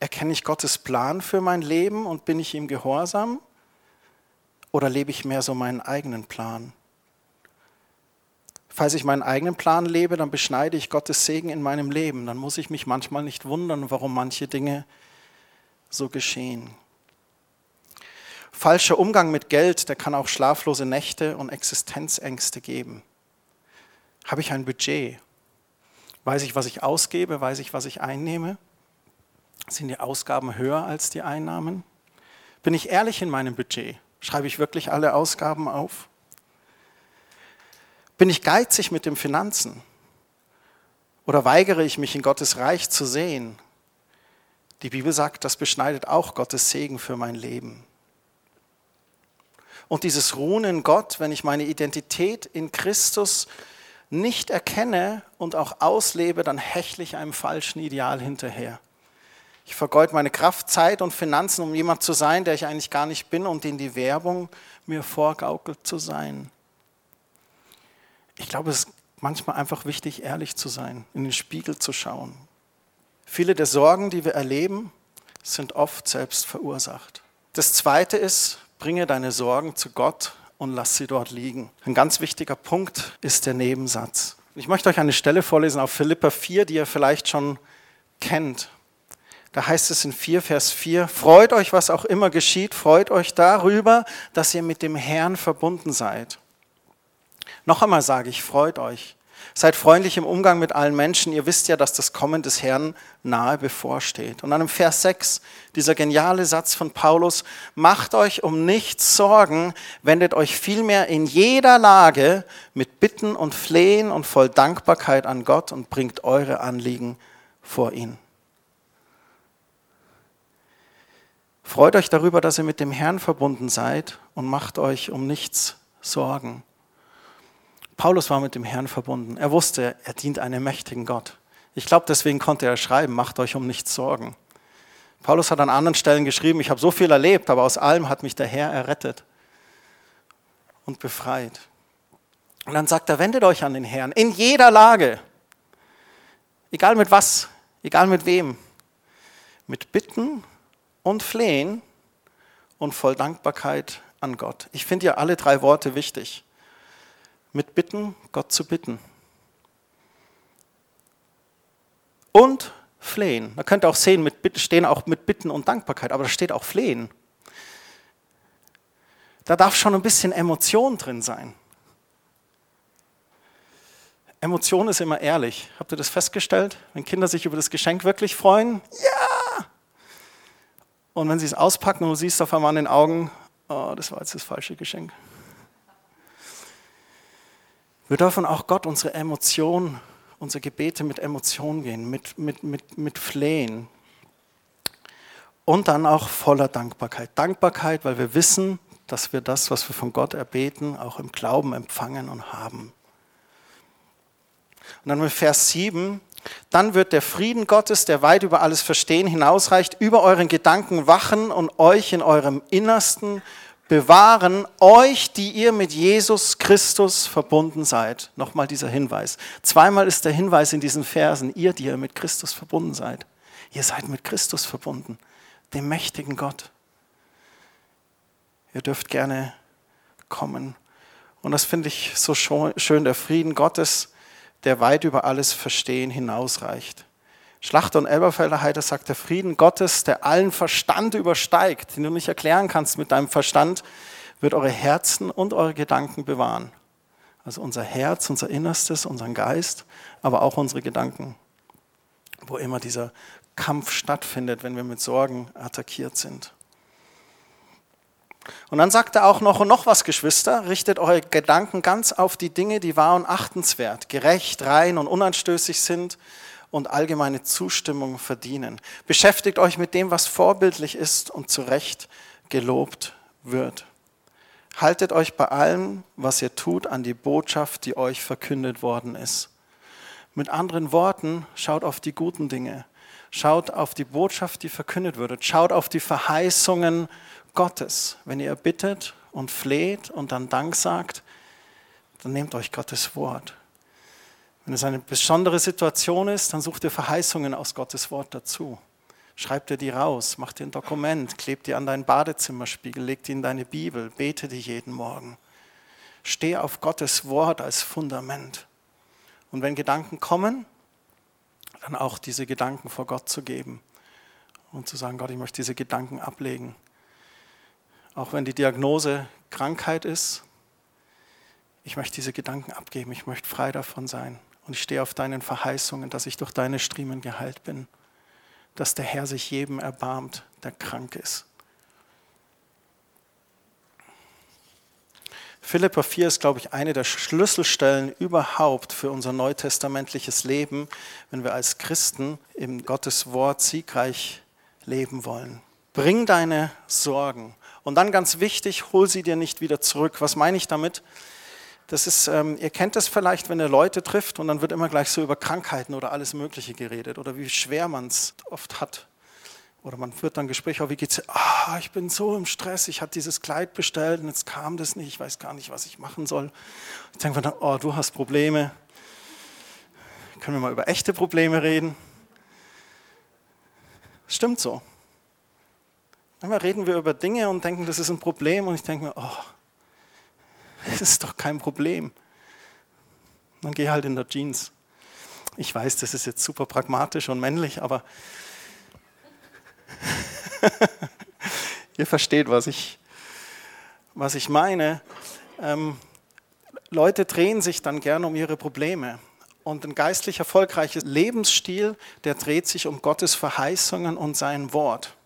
Speaker 1: Erkenne ich Gottes Plan für mein Leben und bin ich ihm gehorsam? Oder lebe ich mehr so meinen eigenen Plan? Falls ich meinen eigenen Plan lebe, dann beschneide ich Gottes Segen in meinem Leben. Dann muss ich mich manchmal nicht wundern, warum manche Dinge so geschehen. Falscher Umgang mit Geld, der kann auch schlaflose Nächte und Existenzängste geben. Habe ich ein Budget? Weiß ich, was ich ausgebe? Weiß ich, was ich einnehme? Sind die Ausgaben höher als die Einnahmen? Bin ich ehrlich in meinem Budget? Schreibe ich wirklich alle Ausgaben auf? Bin ich geizig mit den Finanzen? Oder weigere ich mich in Gottes Reich zu sehen? Die Bibel sagt, das beschneidet auch Gottes Segen für mein Leben. Und dieses Ruhen in Gott, wenn ich meine Identität in Christus nicht erkenne und auch auslebe, dann hechle ich einem falschen Ideal hinterher. Ich vergeude meine Kraft, Zeit und Finanzen, um jemand zu sein, der ich eigentlich gar nicht bin und den die Werbung mir vorgaukelt zu sein. Ich glaube, es ist manchmal einfach wichtig, ehrlich zu sein, in den Spiegel zu schauen. Viele der Sorgen, die wir erleben, sind oft selbst verursacht. Das Zweite ist, bringe deine Sorgen zu Gott und lass sie dort liegen. Ein ganz wichtiger Punkt ist der Nebensatz. Ich möchte euch eine Stelle vorlesen auf Philippa 4, die ihr vielleicht schon kennt. Da heißt es in 4, Vers 4, freut euch, was auch immer geschieht, freut euch darüber, dass ihr mit dem Herrn verbunden seid. Noch einmal sage ich, freut euch. Seid freundlich im Umgang mit allen Menschen. Ihr wisst ja, dass das Kommen des Herrn nahe bevorsteht. Und dann im Vers 6, dieser geniale Satz von Paulus, macht euch um nichts Sorgen, wendet euch vielmehr in jeder Lage mit Bitten und Flehen und voll Dankbarkeit an Gott und bringt eure Anliegen vor ihn. Freut euch darüber, dass ihr mit dem Herrn verbunden seid und macht euch um nichts Sorgen. Paulus war mit dem Herrn verbunden. Er wusste, er dient einem mächtigen Gott. Ich glaube, deswegen konnte er schreiben, macht euch um nichts Sorgen. Paulus hat an anderen Stellen geschrieben, ich habe so viel erlebt, aber aus allem hat mich der Herr errettet und befreit. Und dann sagt er, wendet euch an den Herrn in jeder Lage, egal mit was, egal mit wem, mit Bitten und Flehen und voll Dankbarkeit an Gott. Ich finde ja alle drei Worte wichtig mit Bitten, Gott zu bitten. Und flehen. Man könnte auch sehen, mit Bitten stehen auch mit Bitten und Dankbarkeit, aber da steht auch flehen. Da darf schon ein bisschen Emotion drin sein. Emotion ist immer ehrlich. Habt ihr das festgestellt? Wenn Kinder sich über das Geschenk wirklich freuen? Ja! Und wenn sie es auspacken und du siehst auf einmal an den Augen, oh, das war jetzt das falsche Geschenk. Wir dürfen auch Gott unsere Emotionen, unsere Gebete mit Emotionen gehen, mit, mit, mit, mit Flehen. Und dann auch voller Dankbarkeit. Dankbarkeit, weil wir wissen, dass wir das, was wir von Gott erbeten, auch im Glauben empfangen und haben. Und dann mit Vers 7, dann wird der Frieden Gottes, der weit über alles Verstehen hinausreicht, über euren Gedanken wachen und euch in eurem Innersten bewahren euch, die ihr mit Jesus Christus verbunden seid. Nochmal dieser Hinweis. Zweimal ist der Hinweis in diesen Versen, ihr, die ihr mit Christus verbunden seid. Ihr seid mit Christus verbunden, dem mächtigen Gott. Ihr dürft gerne kommen. Und das finde ich so schön, der Frieden Gottes, der weit über alles Verstehen hinausreicht. Schlachter und Elberfelder Heide sagt, der Frieden Gottes, der allen Verstand übersteigt, den du nicht erklären kannst mit deinem Verstand, wird eure Herzen und eure Gedanken bewahren. Also unser Herz, unser Innerstes, unseren Geist, aber auch unsere Gedanken, wo immer dieser Kampf stattfindet, wenn wir mit Sorgen attackiert sind. Und dann sagt er auch noch und noch was, Geschwister, richtet eure Gedanken ganz auf die Dinge, die wahr und achtenswert, gerecht, rein und unanstößig sind und allgemeine Zustimmung verdienen. Beschäftigt euch mit dem, was vorbildlich ist und zu Recht gelobt wird. Haltet euch bei allem, was ihr tut, an die Botschaft, die euch verkündet worden ist. Mit anderen Worten, schaut auf die guten Dinge. Schaut auf die Botschaft, die verkündet wird. Schaut auf die Verheißungen Gottes. Wenn ihr bittet und fleht und dann Dank sagt, dann nehmt euch Gottes Wort. Wenn es eine besondere Situation ist, dann sucht ihr Verheißungen aus Gottes Wort dazu. Schreibt dir die raus, mach dir ein Dokument, klebt die an deinen Badezimmerspiegel, leg die in deine Bibel, bete die jeden Morgen. Steh auf Gottes Wort als Fundament. Und wenn Gedanken kommen, dann auch diese Gedanken vor Gott zu geben und zu sagen, Gott, ich möchte diese Gedanken ablegen. Auch wenn die Diagnose Krankheit ist, ich möchte diese Gedanken abgeben, ich möchte frei davon sein. Und ich stehe auf deinen Verheißungen, dass ich durch deine Striemen geheilt bin, dass der Herr sich jedem erbarmt, der krank ist. Philippa 4 ist, glaube ich, eine der Schlüsselstellen überhaupt für unser neutestamentliches Leben, wenn wir als Christen im Gottes Wort siegreich leben wollen. Bring deine Sorgen. Und dann ganz wichtig, hol sie dir nicht wieder zurück. Was meine ich damit? Das ist, ähm, ihr kennt das vielleicht, wenn ihr Leute trifft und dann wird immer gleich so über Krankheiten oder alles Mögliche geredet oder wie schwer man es oft hat. Oder man führt dann Gespräche, oh, wie geht's? Ah, ich bin so im Stress, ich habe dieses Kleid bestellt und jetzt kam das nicht, ich weiß gar nicht, was ich machen soll. Ich denke mir dann, oh, du hast Probleme. Können wir mal über echte Probleme reden? Stimmt so. Manchmal reden wir über Dinge und denken, das ist ein Problem und ich denke mir, oh, das ist doch kein Problem. Dann geh halt in der Jeans. Ich weiß, das ist jetzt super pragmatisch und männlich, aber Ihr versteht, was ich, was ich meine. Ähm, Leute drehen sich dann gerne um ihre Probleme. Und ein geistlich erfolgreicher Lebensstil, der dreht sich um Gottes Verheißungen und sein Wort.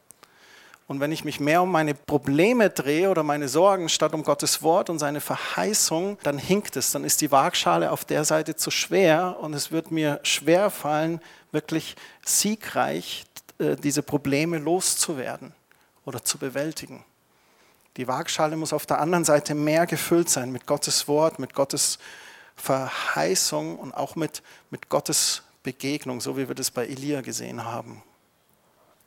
Speaker 1: Und wenn ich mich mehr um meine Probleme drehe oder meine Sorgen statt um Gottes Wort und seine Verheißung, dann hinkt es, dann ist die Waagschale auf der Seite zu schwer und es wird mir schwer fallen, wirklich siegreich äh, diese Probleme loszuwerden oder zu bewältigen. Die Waagschale muss auf der anderen Seite mehr gefüllt sein mit Gottes Wort, mit Gottes Verheißung und auch mit, mit Gottes Begegnung, so wie wir das bei Elia gesehen haben.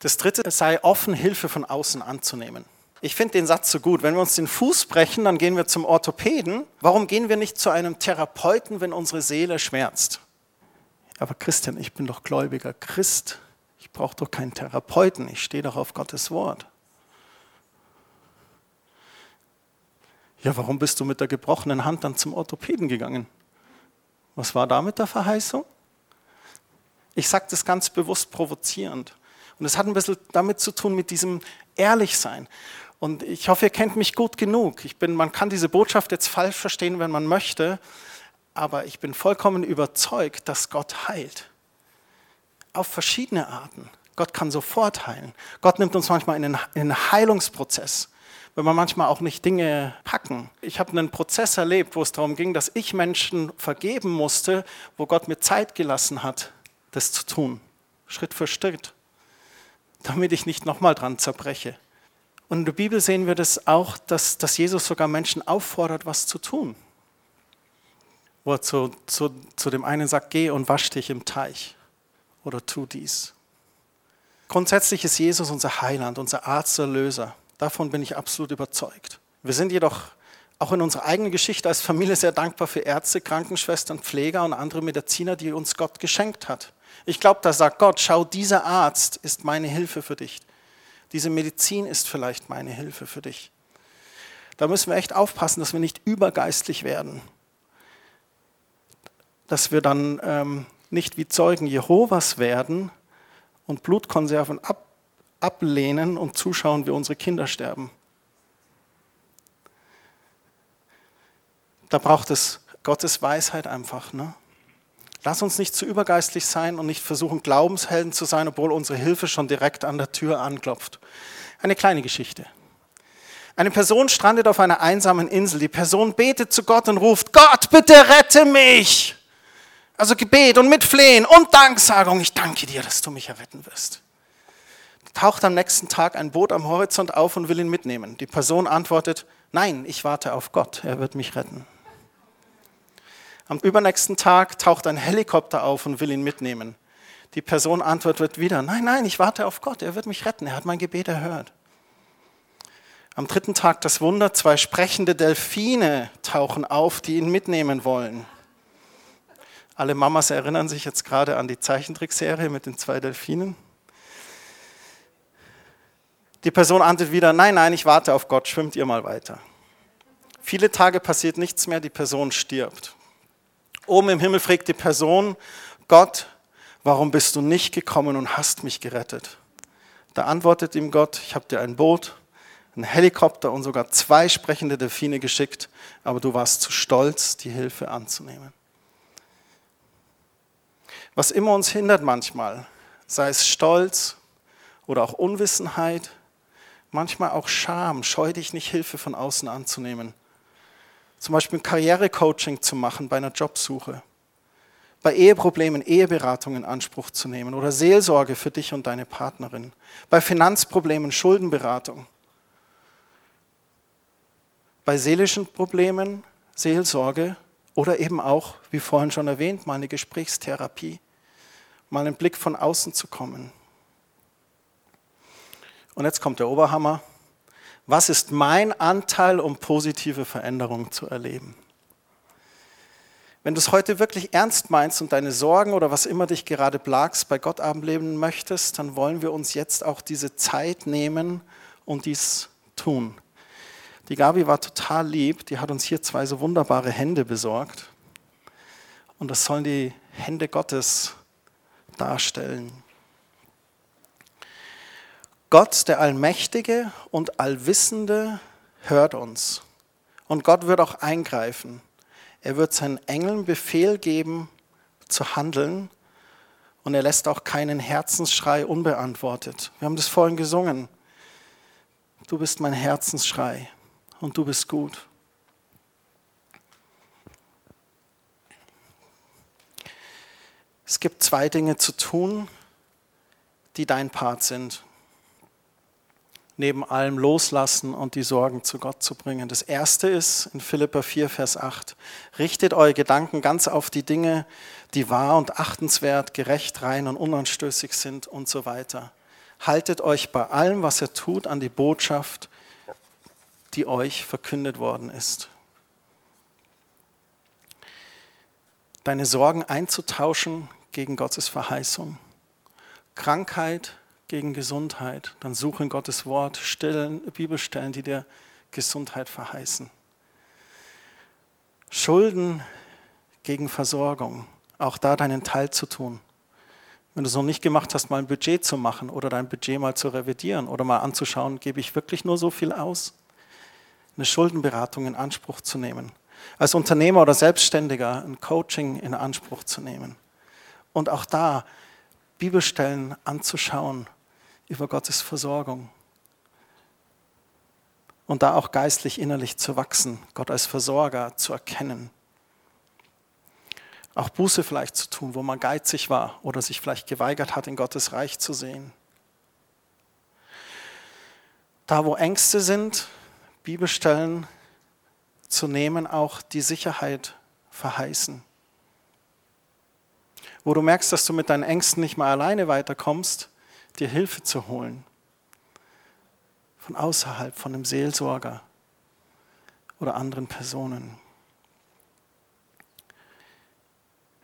Speaker 1: Das dritte sei offen, Hilfe von außen anzunehmen. Ich finde den Satz so gut. Wenn wir uns den Fuß brechen, dann gehen wir zum Orthopäden. Warum gehen wir nicht zu einem Therapeuten, wenn unsere Seele schmerzt? Aber Christian, ich bin doch gläubiger Christ brauche doch keinen Therapeuten, ich stehe doch auf Gottes Wort. Ja, warum bist du mit der gebrochenen Hand dann zum Orthopäden gegangen? Was war da mit der Verheißung? Ich sage das ganz bewusst provozierend. Und es hat ein bisschen damit zu tun mit diesem Ehrlichsein. Und ich hoffe, ihr kennt mich gut genug. Ich bin, man kann diese Botschaft jetzt falsch verstehen, wenn man möchte, aber ich bin vollkommen überzeugt, dass Gott heilt auf verschiedene Arten. Gott kann sofort heilen. Gott nimmt uns manchmal in den, in den Heilungsprozess, wenn wir manchmal auch nicht Dinge packen. Ich habe einen Prozess erlebt, wo es darum ging, dass ich Menschen vergeben musste, wo Gott mir Zeit gelassen hat, das zu tun. Schritt für Schritt. Damit ich nicht nochmal dran zerbreche. Und in der Bibel sehen wir das auch, dass, dass Jesus sogar Menschen auffordert, was zu tun. Wo er zu, zu, zu dem einen sagt, geh und wasch dich im Teich oder tu dies. Grundsätzlich ist Jesus unser Heiland, unser Arzt, Erlöser. Davon bin ich absolut überzeugt. Wir sind jedoch auch in unserer eigenen Geschichte als Familie sehr dankbar für Ärzte, Krankenschwestern, Pfleger und andere Mediziner, die uns Gott geschenkt hat. Ich glaube, da sagt Gott, schau, dieser Arzt ist meine Hilfe für dich. Diese Medizin ist vielleicht meine Hilfe für dich. Da müssen wir echt aufpassen, dass wir nicht übergeistlich werden. Dass wir dann ähm, nicht wie Zeugen Jehovas werden und Blutkonserven ab, ablehnen und zuschauen, wie unsere Kinder sterben. Da braucht es Gottes Weisheit einfach. Ne? Lass uns nicht zu übergeistlich sein und nicht versuchen, Glaubenshelden zu sein, obwohl unsere Hilfe schon direkt an der Tür anklopft. Eine kleine Geschichte. Eine Person strandet auf einer einsamen Insel. Die Person betet zu Gott und ruft, Gott, bitte rette mich. Also Gebet und Mitflehen und Danksagung. Ich danke dir, dass du mich erretten wirst. Taucht am nächsten Tag ein Boot am Horizont auf und will ihn mitnehmen. Die Person antwortet, nein, ich warte auf Gott, er wird mich retten. Am übernächsten Tag taucht ein Helikopter auf und will ihn mitnehmen. Die Person antwortet wieder, nein, nein, ich warte auf Gott, er wird mich retten, er hat mein Gebet erhört. Am dritten Tag das Wunder, zwei sprechende Delfine tauchen auf, die ihn mitnehmen wollen. Alle Mamas erinnern sich jetzt gerade an die Zeichentrickserie mit den zwei Delfinen. Die Person antwortet wieder, nein, nein, ich warte auf Gott, schwimmt ihr mal weiter. Viele Tage passiert nichts mehr, die Person stirbt. Oben im Himmel fragt die Person, Gott, warum bist du nicht gekommen und hast mich gerettet? Da antwortet ihm Gott, ich habe dir ein Boot, einen Helikopter und sogar zwei sprechende Delfine geschickt, aber du warst zu stolz, die Hilfe anzunehmen was immer uns hindert manchmal, sei es Stolz oder auch Unwissenheit, manchmal auch Scham, scheu dich nicht Hilfe von außen anzunehmen. Zum Beispiel Karrierecoaching zu machen bei einer Jobsuche, bei Eheproblemen Eheberatung in Anspruch zu nehmen oder Seelsorge für dich und deine Partnerin, bei Finanzproblemen Schuldenberatung, bei seelischen Problemen Seelsorge oder eben auch, wie vorhin schon erwähnt, mal eine Gesprächstherapie, mal einen Blick von außen zu kommen. Und jetzt kommt der Oberhammer. Was ist mein Anteil, um positive Veränderungen zu erleben? Wenn du es heute wirklich ernst meinst und deine Sorgen oder was immer dich gerade plagst bei Gott ableben möchtest, dann wollen wir uns jetzt auch diese Zeit nehmen und dies tun. Die Gabi war total lieb, die hat uns hier zwei so wunderbare Hände besorgt. Und das sollen die Hände Gottes darstellen. Gott, der Allmächtige und Allwissende, hört uns. Und Gott wird auch eingreifen. Er wird seinen Engeln Befehl geben, zu handeln. Und er lässt auch keinen Herzensschrei unbeantwortet. Wir haben das vorhin gesungen. Du bist mein Herzensschrei und du bist gut. Es gibt zwei Dinge zu tun, die dein Part sind neben allem loslassen und die Sorgen zu Gott zu bringen. Das erste ist in Philippa 4, Vers 8. Richtet eure Gedanken ganz auf die Dinge, die wahr und achtenswert, gerecht, rein und unanstößig sind und so weiter. Haltet euch bei allem, was ihr tut, an die Botschaft, die euch verkündet worden ist. Deine Sorgen einzutauschen gegen Gottes Verheißung. Krankheit, gegen Gesundheit, dann suche in Gottes Wort Stellen, Bibelstellen, die dir Gesundheit verheißen. Schulden gegen Versorgung, auch da deinen Teil zu tun. Wenn du es noch nicht gemacht hast, mal ein Budget zu machen oder dein Budget mal zu revidieren oder mal anzuschauen, gebe ich wirklich nur so viel aus? Eine Schuldenberatung in Anspruch zu nehmen. Als Unternehmer oder Selbstständiger ein Coaching in Anspruch zu nehmen. Und auch da Bibelstellen anzuschauen über Gottes Versorgung. Und da auch geistlich innerlich zu wachsen, Gott als Versorger zu erkennen. Auch Buße vielleicht zu tun, wo man geizig war oder sich vielleicht geweigert hat, in Gottes Reich zu sehen. Da, wo Ängste sind, Bibelstellen zu nehmen, auch die Sicherheit verheißen. Wo du merkst, dass du mit deinen Ängsten nicht mehr alleine weiterkommst, dir Hilfe zu holen. Von außerhalb, von einem Seelsorger oder anderen Personen.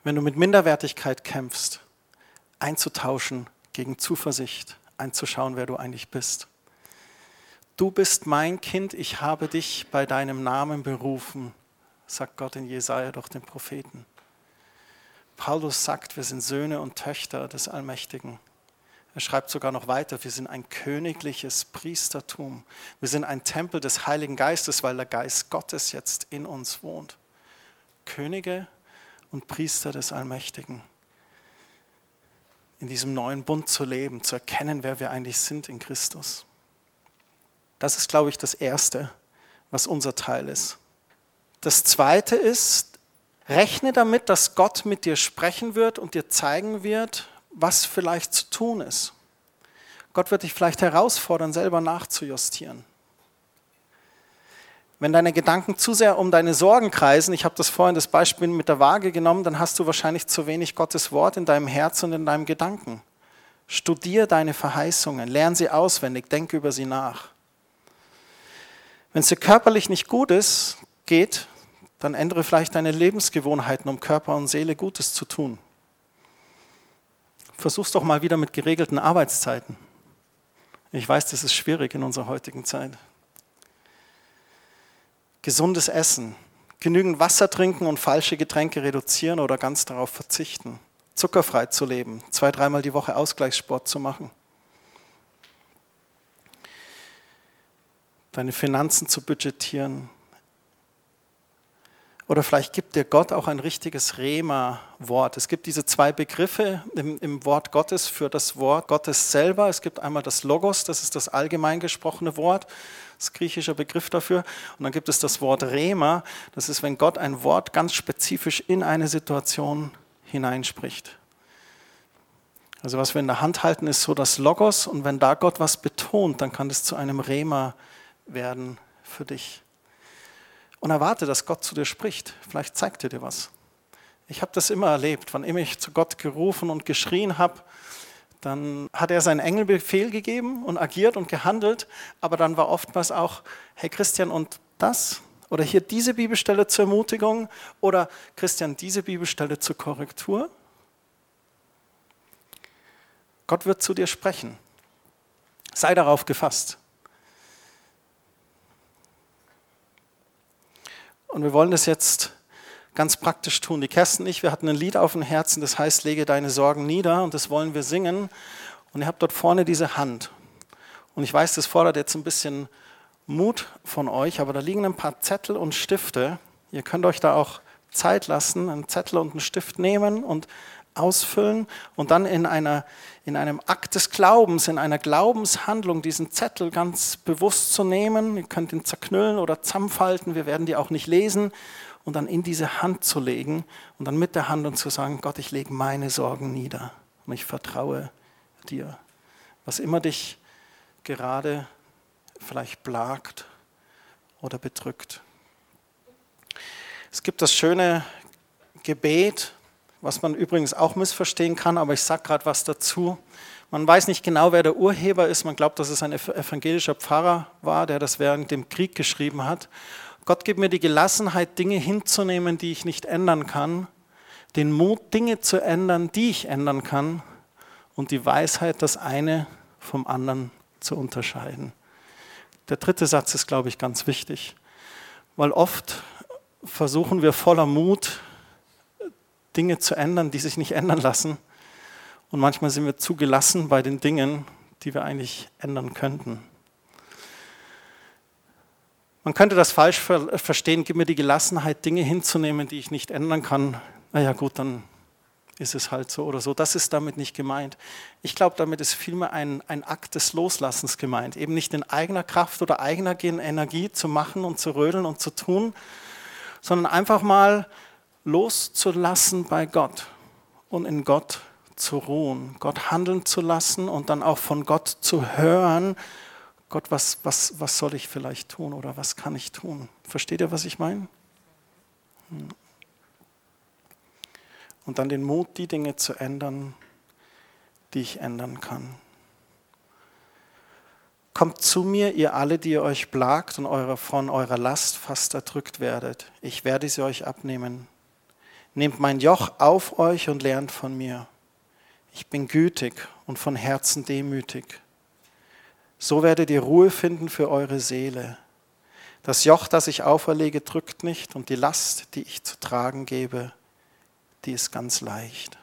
Speaker 1: Wenn du mit Minderwertigkeit kämpfst, einzutauschen gegen Zuversicht, einzuschauen, wer du eigentlich bist. Du bist mein Kind, ich habe dich bei deinem Namen berufen, sagt Gott in Jesaja durch den Propheten. Paulus sagt, wir sind Söhne und Töchter des Allmächtigen. Er schreibt sogar noch weiter, wir sind ein königliches Priestertum. Wir sind ein Tempel des Heiligen Geistes, weil der Geist Gottes jetzt in uns wohnt. Könige und Priester des Allmächtigen. In diesem neuen Bund zu leben, zu erkennen, wer wir eigentlich sind in Christus. Das ist, glaube ich, das Erste, was unser Teil ist. Das Zweite ist, rechne damit, dass Gott mit dir sprechen wird und dir zeigen wird, was vielleicht zu tun ist. Gott wird dich vielleicht herausfordern, selber nachzujustieren. Wenn deine Gedanken zu sehr um deine Sorgen kreisen, ich habe das vorhin das Beispiel mit der Waage genommen, dann hast du wahrscheinlich zu wenig Gottes Wort in deinem Herz und in deinem Gedanken. Studier deine Verheißungen, lern sie auswendig, denke über sie nach. Wenn es dir körperlich nicht gut ist, geht, dann ändere vielleicht deine Lebensgewohnheiten, um Körper und Seele Gutes zu tun. Versuch's doch mal wieder mit geregelten Arbeitszeiten. Ich weiß, das ist schwierig in unserer heutigen Zeit. Gesundes Essen, genügend Wasser trinken und falsche Getränke reduzieren oder ganz darauf verzichten. Zuckerfrei zu leben, zwei, dreimal die Woche Ausgleichssport zu machen. Deine Finanzen zu budgetieren. Oder vielleicht gibt dir Gott auch ein richtiges Rema-Wort. Es gibt diese zwei Begriffe im, im, Wort Gottes für das Wort Gottes selber. Es gibt einmal das Logos, das ist das allgemein gesprochene Wort, das griechische Begriff dafür. Und dann gibt es das Wort Rema, das ist, wenn Gott ein Wort ganz spezifisch in eine Situation hineinspricht. Also was wir in der Hand halten, ist so das Logos und wenn da Gott was betont, dann kann das zu einem Rema werden für dich und erwarte, dass Gott zu dir spricht. Vielleicht zeigt er dir was. Ich habe das immer erlebt. Wann immer ich zu Gott gerufen und geschrien habe, dann hat er seinen Engel Befehl gegeben und agiert und gehandelt, aber dann war oftmals auch, hey Christian, und das? Oder hier diese Bibelstelle zur Ermutigung oder Christian, diese Bibelstelle zur Korrektur. Gott wird zu dir sprechen. Sei darauf gefasst. Und wir wollen das jetzt ganz praktisch tun. Die Kerstin und ich, wir hatten ein Lied auf dem Herzen, das heißt, lege deine Sorgen nieder und das wollen wir singen. Und ihr habt dort vorne diese Hand. Und ich weiß, das fordert jetzt ein bisschen Mut von euch, aber da liegen ein paar Zettel und Stifte. Ihr könnt euch da auch Zeit lassen, einen Zettel und einen Stift nehmen und ausfüllen und dann in, einer, in einem Akt des Glaubens, in einer Glaubenshandlung diesen Zettel ganz bewusst zu nehmen. Ihr könnt ihn zerknüllen oder zusammenfalten, wir werden die auch nicht lesen. Und dann in diese Hand zu legen und dann mit der Hand und zu sagen, Gott, ich lege meine Sorgen nieder und ich vertraue dir. Was immer dich gerade vielleicht plagt oder bedrückt. Es gibt das schöne Gebet, was man übrigens auch missverstehen kann, aber ich sage gerade was dazu. Man weiß nicht genau, wer der Urheber ist. Man glaubt, dass es ein evangelischer Pfarrer war, der das während dem Krieg geschrieben hat. Gott gibt mir die Gelassenheit, Dinge hinzunehmen, die ich nicht ändern kann, den Mut, Dinge zu ändern, die ich ändern kann und die Weisheit, das eine vom anderen zu unterscheiden. Der dritte Satz ist, glaube ich, ganz wichtig, weil oft versuchen wir voller Mut, Dinge zu ändern, die sich nicht ändern lassen. Und manchmal sind wir zu gelassen bei den Dingen, die wir eigentlich ändern könnten. Man könnte das falsch verstehen, gib mir die Gelassenheit, Dinge hinzunehmen, die ich nicht ändern kann. Naja gut, dann ist es halt so oder so. Das ist damit nicht gemeint. Ich glaube, damit ist vielmehr ein, ein Akt des Loslassens gemeint. Eben nicht in eigener Kraft oder eigener Energie zu machen und zu rödeln und zu tun, sondern einfach mal loszulassen bei Gott und in Gott zu ruhen, Gott handeln zu lassen und dann auch von Gott zu hören, Gott, was, was, was soll ich vielleicht tun oder was kann ich tun? Versteht ihr, was ich meine? Hm. Und dann den Mut, die Dinge zu ändern, die ich ändern kann. Kommt zu mir, ihr alle, die ihr euch plagt und eure, von eurer Last fast erdrückt werdet. Ich werde sie euch abnehmen. Nehmt mein Joch auf euch und lernt von mir. Ich bin gütig und von Herzen demütig. So werdet ihr Ruhe finden für eure Seele. Das Joch, das ich auferlege, drückt nicht und die Last, die ich zu tragen gebe, die ist ganz leicht.